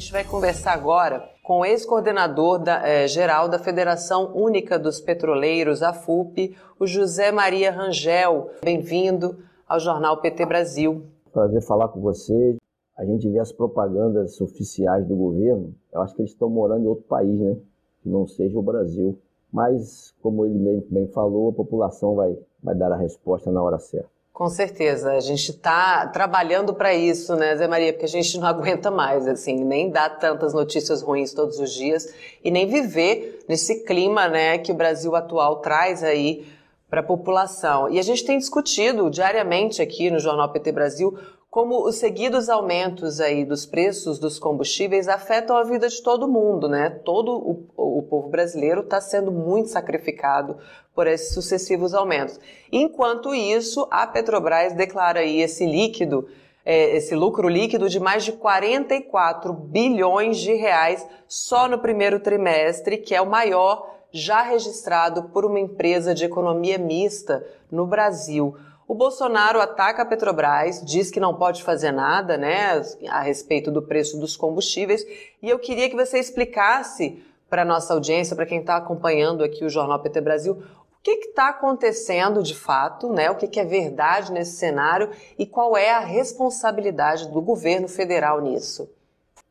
gente vai conversar agora com o ex-coordenador eh, geral da Federação Única dos Petroleiros, a FUP, o José Maria Rangel. Bem-vindo ao Jornal PT Brasil. Prazer falar com você. A gente vê as propagandas oficiais do governo, eu acho que eles estão morando em outro país, né? Que não seja o Brasil. Mas, como ele bem, bem falou, a população vai, vai dar a resposta na hora certa. Com certeza, a gente está trabalhando para isso, né, Zé Maria? Porque a gente não aguenta mais, assim, nem dar tantas notícias ruins todos os dias e nem viver nesse clima, né, que o Brasil atual traz aí para a população. E a gente tem discutido diariamente aqui no Jornal PT Brasil como os seguidos aumentos aí dos preços dos combustíveis afetam a vida de todo mundo, né? Todo o, o povo brasileiro está sendo muito sacrificado por esses sucessivos aumentos. Enquanto isso, a Petrobras declara aí esse líquido, é, esse lucro líquido de mais de 44 bilhões de reais só no primeiro trimestre, que é o maior já registrado por uma empresa de economia mista no Brasil. O Bolsonaro ataca a Petrobras, diz que não pode fazer nada, né, a respeito do preço dos combustíveis. E eu queria que você explicasse para nossa audiência, para quem está acompanhando aqui o Jornal PT Brasil, o que está acontecendo de fato, né? O que, que é verdade nesse cenário e qual é a responsabilidade do governo federal nisso?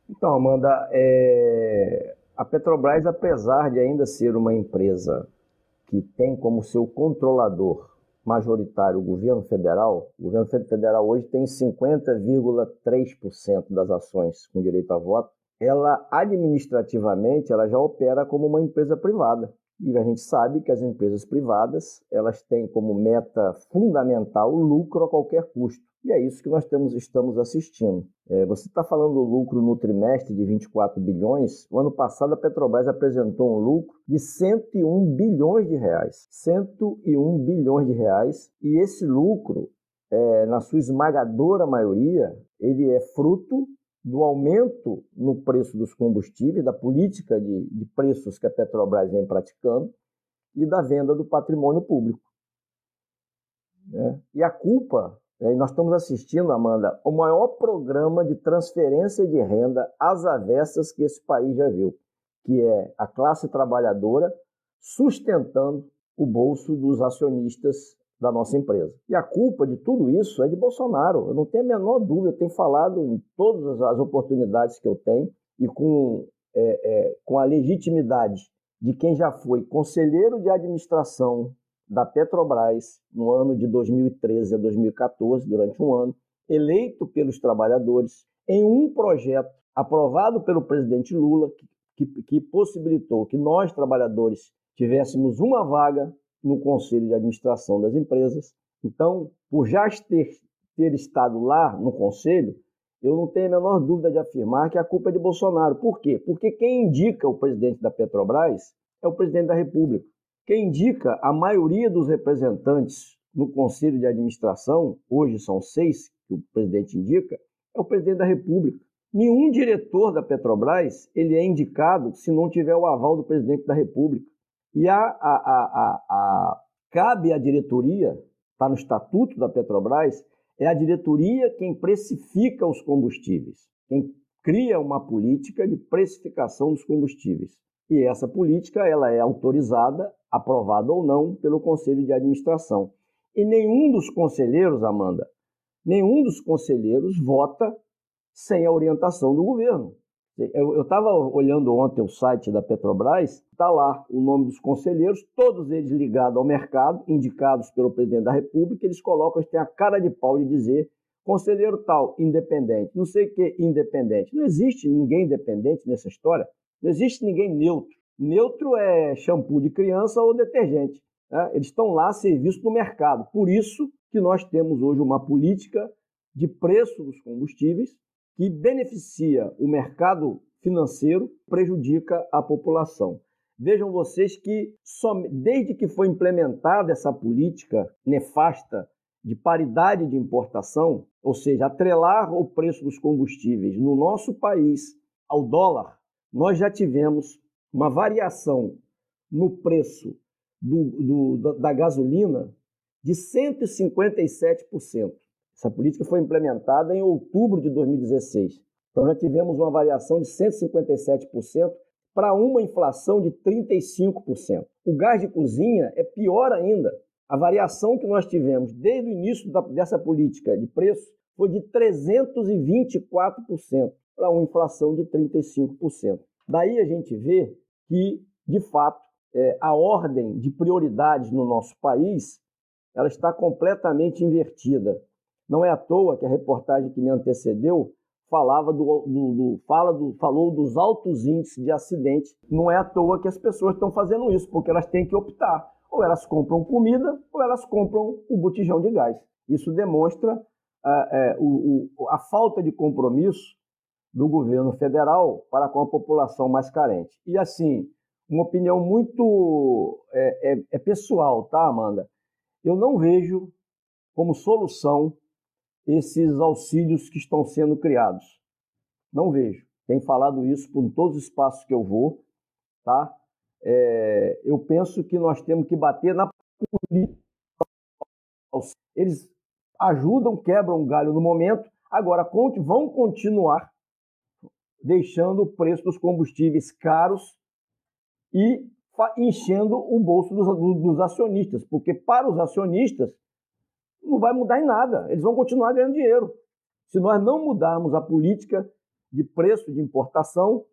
Então, Amanda, é... a Petrobras, apesar de ainda ser uma empresa que tem como seu controlador majoritário o governo federal, o governo federal hoje tem 50,3% das ações com direito a voto, ela administrativamente ela já opera como uma empresa privada. E a gente sabe que as empresas privadas, elas têm como meta fundamental o lucro a qualquer custo. E é isso que nós temos, estamos assistindo. É, você está falando do lucro no trimestre de 24 bilhões. O ano passado a Petrobras apresentou um lucro de 101 bilhões de reais. 101 bilhões de reais. E esse lucro, é, na sua esmagadora maioria, ele é fruto do aumento no preço dos combustíveis, da política de, de preços que a Petrobras vem praticando e da venda do patrimônio público. Né? E a culpa e nós estamos assistindo, Amanda, o maior programa de transferência de renda às avessas que esse país já viu, que é a classe trabalhadora sustentando o bolso dos acionistas da nossa empresa. E a culpa de tudo isso é de Bolsonaro. Eu não tenho a menor dúvida, eu tenho falado em todas as oportunidades que eu tenho e com, é, é, com a legitimidade de quem já foi conselheiro de administração da Petrobras no ano de 2013 a 2014, durante um ano, eleito pelos trabalhadores em um projeto aprovado pelo presidente Lula, que, que, que possibilitou que nós, trabalhadores, tivéssemos uma vaga no conselho de administração das empresas. Então, por já ter, ter estado lá no conselho, eu não tenho a menor dúvida de afirmar que a culpa é de Bolsonaro. Por quê? Porque quem indica o presidente da Petrobras é o presidente da República. Quem indica a maioria dos representantes no conselho de administração, hoje são seis que o presidente indica, é o presidente da República. Nenhum diretor da Petrobras ele é indicado se não tiver o aval do presidente da República. E a, a, a, a cabe à diretoria, está no estatuto da Petrobras, é a diretoria quem precifica os combustíveis, quem cria uma política de precificação dos combustíveis. E essa política ela é autorizada, aprovada ou não, pelo Conselho de Administração. E nenhum dos conselheiros, Amanda, nenhum dos conselheiros vota sem a orientação do governo. Eu estava olhando ontem o site da Petrobras, está lá o nome dos conselheiros, todos eles ligados ao mercado, indicados pelo presidente da República, eles colocam, eles têm a cara de pau de dizer conselheiro tal, independente, não sei o que, independente. Não existe ninguém independente nessa história. Não existe ninguém neutro. Neutro é shampoo de criança ou detergente. Né? Eles estão lá a serviço do mercado. Por isso que nós temos hoje uma política de preço dos combustíveis que beneficia o mercado financeiro, prejudica a população. Vejam vocês que desde que foi implementada essa política nefasta de paridade de importação, ou seja, atrelar o preço dos combustíveis no nosso país ao dólar, nós já tivemos uma variação no preço do, do, da gasolina de 157%. Essa política foi implementada em outubro de 2016. Então já tivemos uma variação de 157% para uma inflação de 35%. O gás de cozinha é pior ainda. A variação que nós tivemos desde o início da, dessa política de preço foi de 324% para uma inflação de 35%. Daí a gente vê que, de fato, é, a ordem de prioridades no nosso país ela está completamente invertida. Não é à toa que a reportagem que me antecedeu falava do, do, do, fala do, falou dos altos índices de acidente. Não é à toa que as pessoas estão fazendo isso, porque elas têm que optar. Ou elas compram comida, ou elas compram o botijão de gás. Isso demonstra a, o, o, a falta de compromisso do governo federal para com a população mais carente. E assim, uma opinião muito é, é, é pessoal, tá, Amanda? Eu não vejo como solução esses auxílios que estão sendo criados. Não vejo. Tenho falado isso por todos os espaços que eu vou, tá? É, eu penso que nós temos que bater na política. Eles ajudam, quebram o galho no momento, agora vão continuar deixando o preço dos combustíveis caros e enchendo o bolso dos, dos acionistas, porque para os acionistas não vai mudar em nada, eles vão continuar ganhando dinheiro. Se nós não mudarmos a política de preço de importação,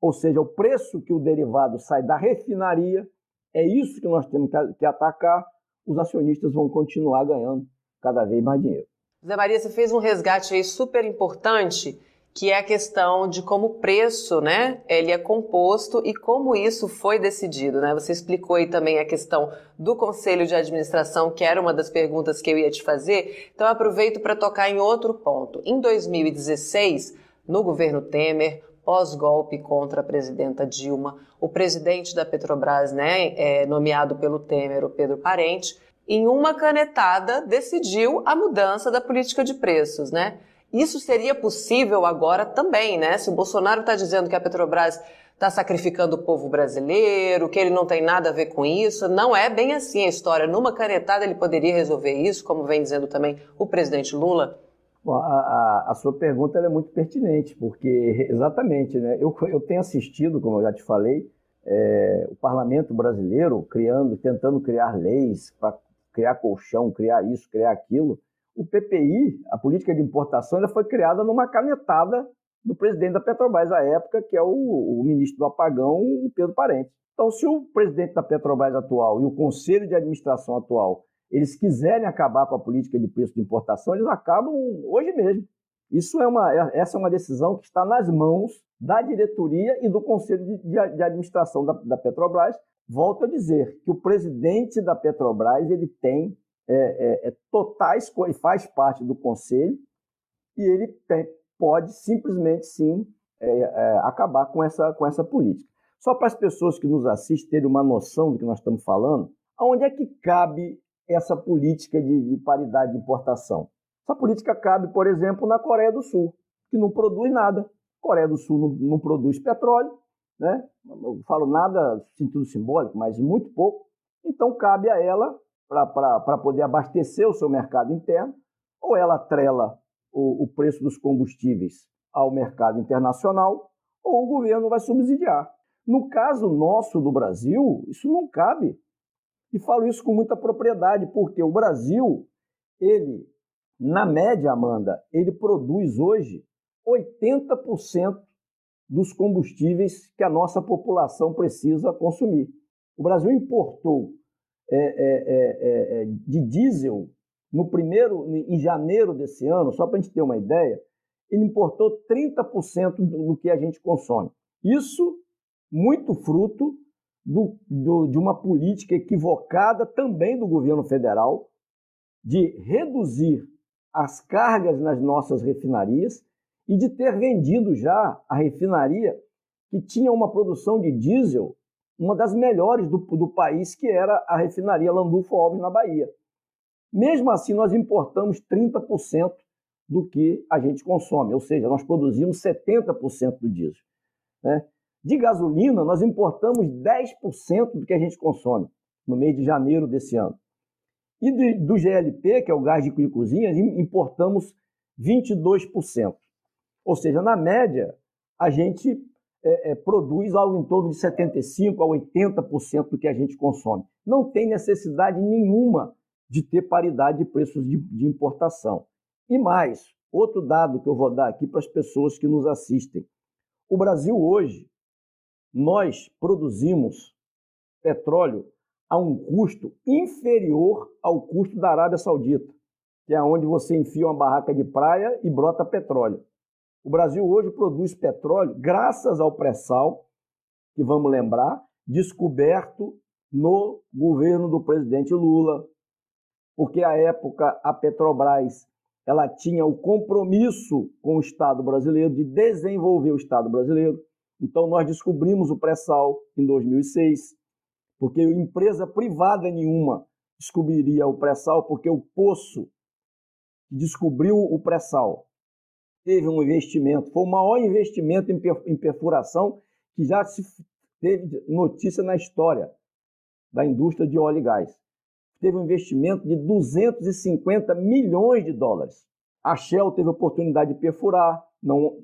ou seja, o preço que o derivado sai da refinaria, é isso que nós temos que atacar, os acionistas vão continuar ganhando cada vez mais dinheiro. Zé Maria, você fez um resgate aí super importante que é a questão de como o preço, né, ele é composto e como isso foi decidido, né? Você explicou aí também a questão do conselho de administração, que era uma das perguntas que eu ia te fazer. Então aproveito para tocar em outro ponto. Em 2016, no governo Temer, pós-golpe contra a presidenta Dilma, o presidente da Petrobras, né, é, nomeado pelo Temer, o Pedro Parente, em uma canetada decidiu a mudança da política de preços, né? Isso seria possível agora também, né? Se o Bolsonaro está dizendo que a Petrobras está sacrificando o povo brasileiro, que ele não tem nada a ver com isso, não é bem assim a história. Numa canetada ele poderia resolver isso, como vem dizendo também o presidente Lula? Bom, a, a, a, sua pergunta é muito pertinente, porque exatamente, né? Eu, eu tenho assistido, como eu já te falei, é, o parlamento brasileiro criando, tentando criar leis para criar colchão, criar isso, criar aquilo, o PPI, a política de importação, ela foi criada numa canetada do presidente da Petrobras à época, que é o, o ministro do apagão, o Pedro Parente. Então, se o presidente da Petrobras atual e o conselho de administração atual eles quiserem acabar com a política de preço de importação, eles acabam hoje mesmo. Isso é uma, é, essa é uma decisão que está nas mãos da diretoria e do conselho de, de, de administração da, da Petrobras. Volto a dizer que o presidente da Petrobras ele tem é, é, é totais, ele faz parte do conselho e ele tem, pode simplesmente sim é, é, acabar com essa, com essa política. Só para as pessoas que nos assistem terem uma noção do que nós estamos falando, aonde é que cabe essa política de, de paridade de importação? Essa política cabe, por exemplo, na Coreia do Sul, que não produz nada. A Coreia do Sul não, não produz petróleo, né? não falo nada no sentido simbólico, mas muito pouco. Então cabe a ela para poder abastecer o seu mercado interno, ou ela trela o, o preço dos combustíveis ao mercado internacional, ou o governo vai subsidiar. No caso nosso do Brasil, isso não cabe. E falo isso com muita propriedade, porque o Brasil, ele, na média, Amanda, ele produz hoje 80% dos combustíveis que a nossa população precisa consumir. O Brasil importou é é, é, é, de diesel no primeiro, em janeiro desse ano, só para a gente ter uma ideia, ele importou 30% do que a gente consome. Isso muito fruto do, do, de uma política equivocada também do governo federal de reduzir as cargas nas nossas refinarias e de ter vendido já a refinaria que tinha uma produção de diesel uma das melhores do, do país, que era a refinaria Landulfo Alves, na Bahia. Mesmo assim, nós importamos 30% do que a gente consome, ou seja, nós produzimos 70% do diesel. Né? De gasolina, nós importamos 10% do que a gente consome no mês de janeiro desse ano. E do, do GLP, que é o gás de cozinha, importamos 22%. Ou seja, na média, a gente é, é, produz algo em torno de 75% a 80% do que a gente consome. Não tem necessidade nenhuma de ter paridade de preços de, de importação. E mais, outro dado que eu vou dar aqui para as pessoas que nos assistem. O Brasil hoje, nós produzimos petróleo a um custo inferior ao custo da Arábia Saudita, que é onde você enfia uma barraca de praia e brota petróleo. O Brasil hoje produz petróleo graças ao pré-sal, que vamos lembrar, descoberto no governo do presidente Lula, porque à época a Petrobras ela tinha o compromisso com o Estado brasileiro de desenvolver o Estado brasileiro. Então nós descobrimos o pré-sal em 2006, porque empresa privada nenhuma descobriria o pré-sal, porque o poço que descobriu o pré-sal teve um investimento, foi o maior investimento em perfuração que já se teve notícia na história da indústria de óleo e gás teve um investimento de 250 milhões de dólares. A Shell teve a oportunidade de perfurar, não,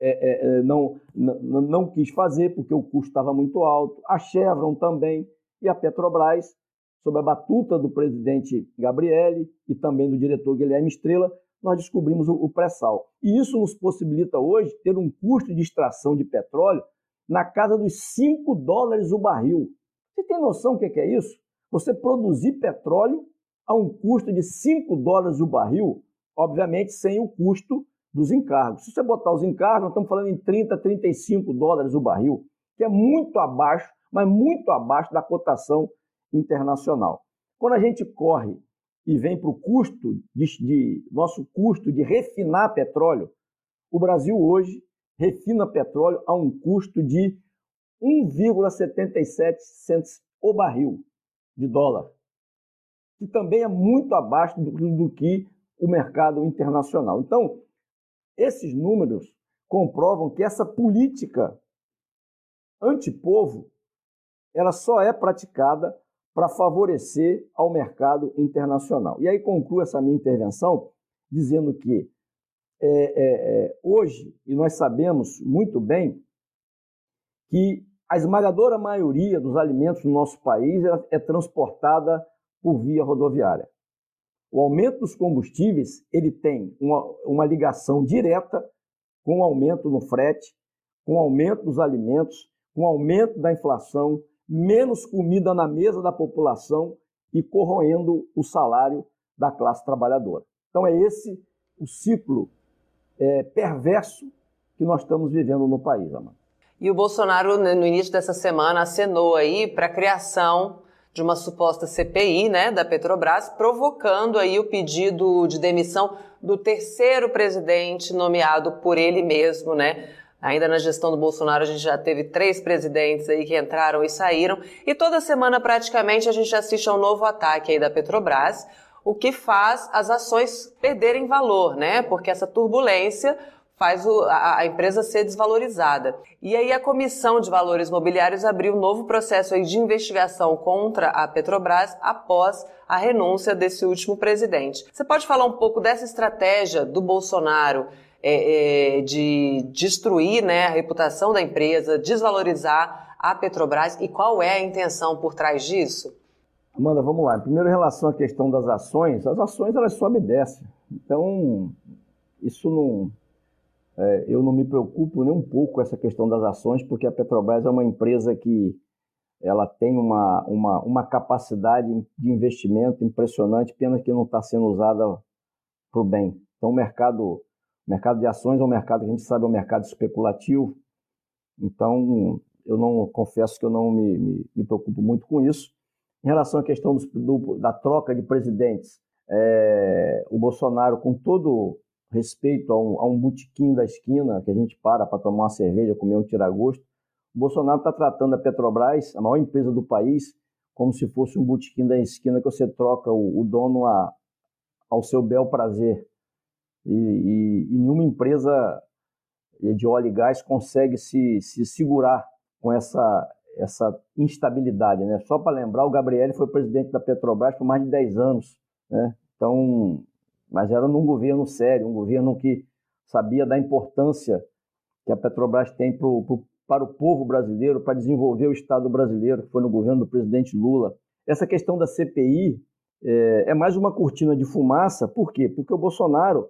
é, é, é não, não, não quis fazer porque o custo estava muito alto. A Chevron também e a Petrobras, sob a batuta do presidente Gabriele e também do diretor Guilherme Estrela, nós descobrimos o, pré-sal. E isso nos possibilita hoje ter um custo de extração de petróleo na casa dos 5 dólares o barril. Você tem noção do que é isso? você produzir petróleo a um custo de 5 dólares o barril, obviamente sem o custo dos encargos. Se você botar os encargos, nós estamos falando em 30, 35 dólares o barril, que é muito abaixo, mas muito abaixo da cotação internacional. Quando a gente corre e vem para o custo de, de, nosso custo de refinar petróleo, o Brasil hoje refina petróleo a um custo de 1,77 centos o barril de dólar, que também é muito abaixo do, do que o mercado internacional. Então, esses números comprovam que essa política antipovo ela só é praticada para favorecer ao mercado internacional. E aí concluo essa minha intervenção dizendo que é, é, é, hoje, e nós sabemos muito bem, que a esmagadora maioria dos alimentos no nosso país é transportada por via rodoviária. O aumento dos combustíveis ele tem uma, uma ligação direta com o aumento no frete, com o aumento dos alimentos, com o aumento da inflação, menos comida na mesa da população e corroendo o salário da classe trabalhadora. Então é esse o ciclo é, perverso que nós estamos vivendo no país, Amanda. E o Bolsonaro, né, no início dessa semana, acenou aí para a criação de uma suposta CPI, né, da Petrobras, provocando aí o pedido de demissão do terceiro presidente nomeado por ele mesmo, né? Ainda na gestão do Bolsonaro, a gente já teve três presidentes aí que entraram e saíram, e toda semana praticamente a gente assiste a um novo ataque aí da Petrobras, o que faz as ações perderem valor, né? Porque essa turbulência faz o, a, a, empresa ser desvalorizada. E aí a Comissão de Valores Mobiliários abriu um novo processo aí de investigação contra a Petrobras após a renúncia desse último presidente. Você pode falar um pouco dessa estratégia do Bolsonaro é, é, de destruir né, a reputação da empresa, desvalorizar a Petrobras e qual é a intenção por trás disso? Amanda, vamos lá. Primeiro, em relação à questão das ações, as ações elas sobem e descem. Então, isso não, é, eu não me preocupo nem um pouco com essa questão das ações, porque a Petrobras é uma empresa que ela tem uma, uma, uma capacidade de investimento impressionante, pena que não está sendo usada para o bem. Então, o mercado, mercado de ações é um mercado que a gente sabe é um mercado especulativo, então eu não confesso que eu não me, me, me preocupo muito com isso. Em relação à questão do, do, da troca de presidentes, é, o Bolsonaro, com todo respeito a um, a um botequim da esquina, que a gente para para tomar uma cerveja, comer um tiragosto, o Bolsonaro está tratando a Petrobras, a maior empresa do país, como se fosse um botequim da esquina que você troca o, o dono a, ao seu bel prazer. E, e, e, nenhuma empresa de óleo e gás consegue se, se segurar com essa, essa instabilidade. Né? Só para lembrar, o Gabriel foi presidente da Petrobras por mais de 10 anos. Né? Então, mas era num governo sério, um governo que sabia da importância que a Petrobras tem pro, pro, para o povo brasileiro, para desenvolver o Estado brasileiro, que foi no governo do presidente Lula. Essa questão da CPI é, é mais uma cortina de fumaça, por quê? Porque o Bolsonaro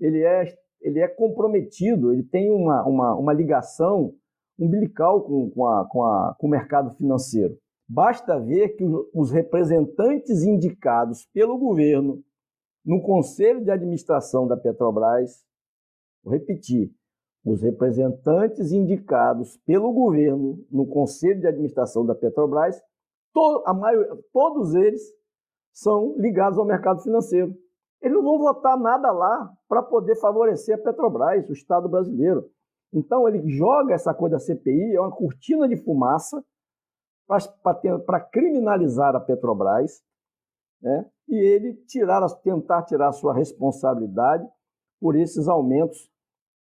ele é, ele é comprometido, ele tem uma, uma, uma ligação umbilical com, com, a, com, a, com o mercado financeiro. Basta ver que os representantes indicados pelo governo no conselho de administração da Petrobras, vou repetir, os representantes indicados pelo governo no conselho de administração da Petrobras, to, maioria, todos eles são ligados ao mercado financeiro. Eles não vão votar nada lá para poder favorecer a Petrobras, o Estado brasileiro. Então ele joga essa coisa da CPI, é uma cortina de fumaça para criminalizar a Petrobras né? e ele tirar, tentar tirar a sua responsabilidade por esses aumentos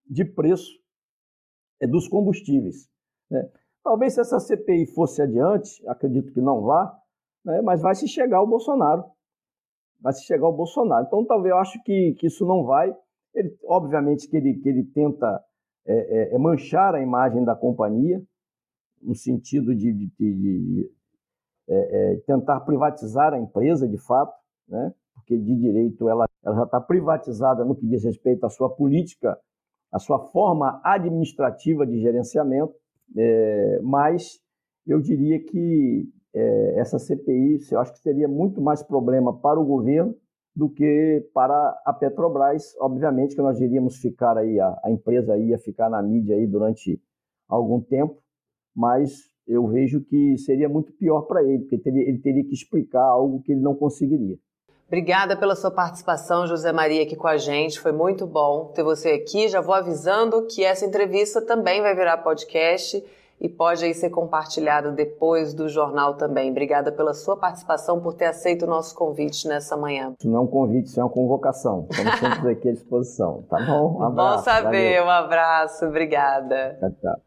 de preço é, dos combustíveis. Né? Talvez se essa CPI fosse adiante, acredito que não vá, né? mas vai se chegar ao Bolsonaro. Vai se chegar ao Bolsonaro. Então, talvez eu acho que, que isso não vai. Ele, obviamente que ele, que ele tenta é, é, é manchar a imagem da companhia, no sentido de, de, de, de é, é, tentar privatizar a empresa, de fato, né? porque de direito ela, ela já está privatizada no que diz respeito à sua política, à sua forma administrativa de gerenciamento, é, mas eu diria que é, essa CPI, eu acho que seria muito mais problema para o governo do que para a Petrobras. Obviamente que nós iríamos ficar aí, a, a empresa ia ficar na mídia aí durante algum tempo, mas eu vejo que seria muito pior para ele, porque ele teria que explicar algo que ele não conseguiria. Obrigada pela sua participação, José Maria, aqui com a gente. Foi muito bom ter você aqui. Já vou avisando que essa entrevista também vai virar podcast e pode aí ser compartilhada depois do jornal também. Obrigada pela sua participação, por ter aceito o nosso convite nessa manhã. Isso não é um convite, isso é uma convocação. Estamos sempre aqui à disposição, tá bom? Um abraço. Bom saber, valeu. um abraço, obrigada. Tchau, tchau.